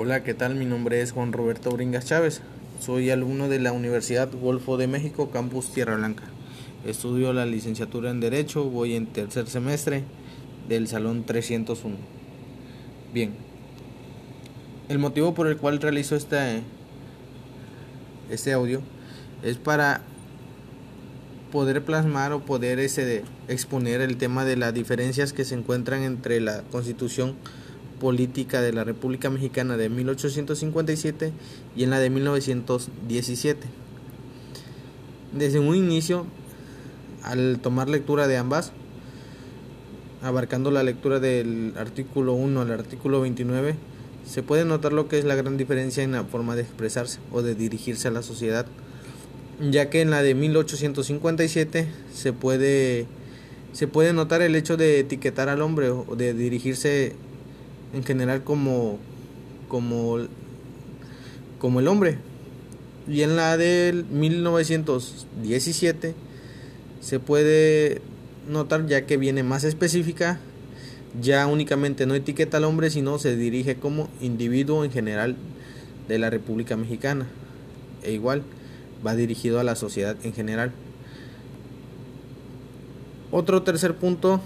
Hola, ¿qué tal? Mi nombre es Juan Roberto Bringas Chávez. Soy alumno de la Universidad Golfo de México, Campus Tierra Blanca. Estudio la licenciatura en Derecho, voy en tercer semestre del Salón 301. Bien, el motivo por el cual realizo este, este audio es para poder plasmar o poder ese, exponer el tema de las diferencias que se encuentran entre la Constitución política de la República Mexicana de 1857 y en la de 1917. Desde un inicio, al tomar lectura de ambas, abarcando la lectura del artículo 1 al artículo 29, se puede notar lo que es la gran diferencia en la forma de expresarse o de dirigirse a la sociedad, ya que en la de 1857 se puede se puede notar el hecho de etiquetar al hombre o de dirigirse en general como, como, como el hombre. Y en la del 1917 se puede notar ya que viene más específica, ya únicamente no etiqueta al hombre, sino se dirige como individuo en general de la República Mexicana. E igual va dirigido a la sociedad en general. Otro tercer punto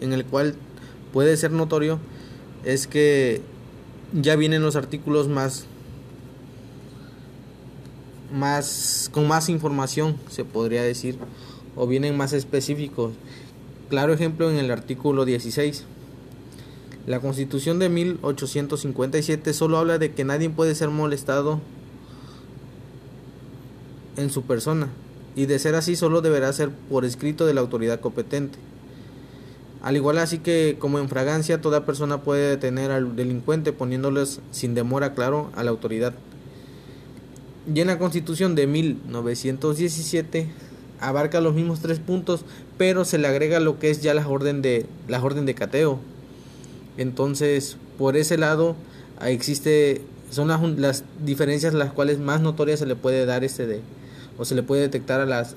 en el cual puede ser notorio es que ya vienen los artículos más más con más información se podría decir o vienen más específicos. Claro ejemplo en el artículo 16 la constitución de 1857 solo habla de que nadie puede ser molestado en su persona y de ser así solo deberá ser por escrito de la autoridad competente al igual así que como en fragancia toda persona puede detener al delincuente poniéndoles sin demora claro a la autoridad. Y en la constitución de 1917 abarca los mismos tres puntos, pero se le agrega lo que es ya la orden de, la orden de cateo. Entonces, por ese lado existe son las, las diferencias las cuales más notorias se le puede dar este de o se le puede detectar a las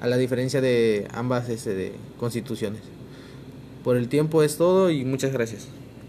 a la diferencia de ambas este, de constituciones. Por el tiempo es todo y muchas gracias.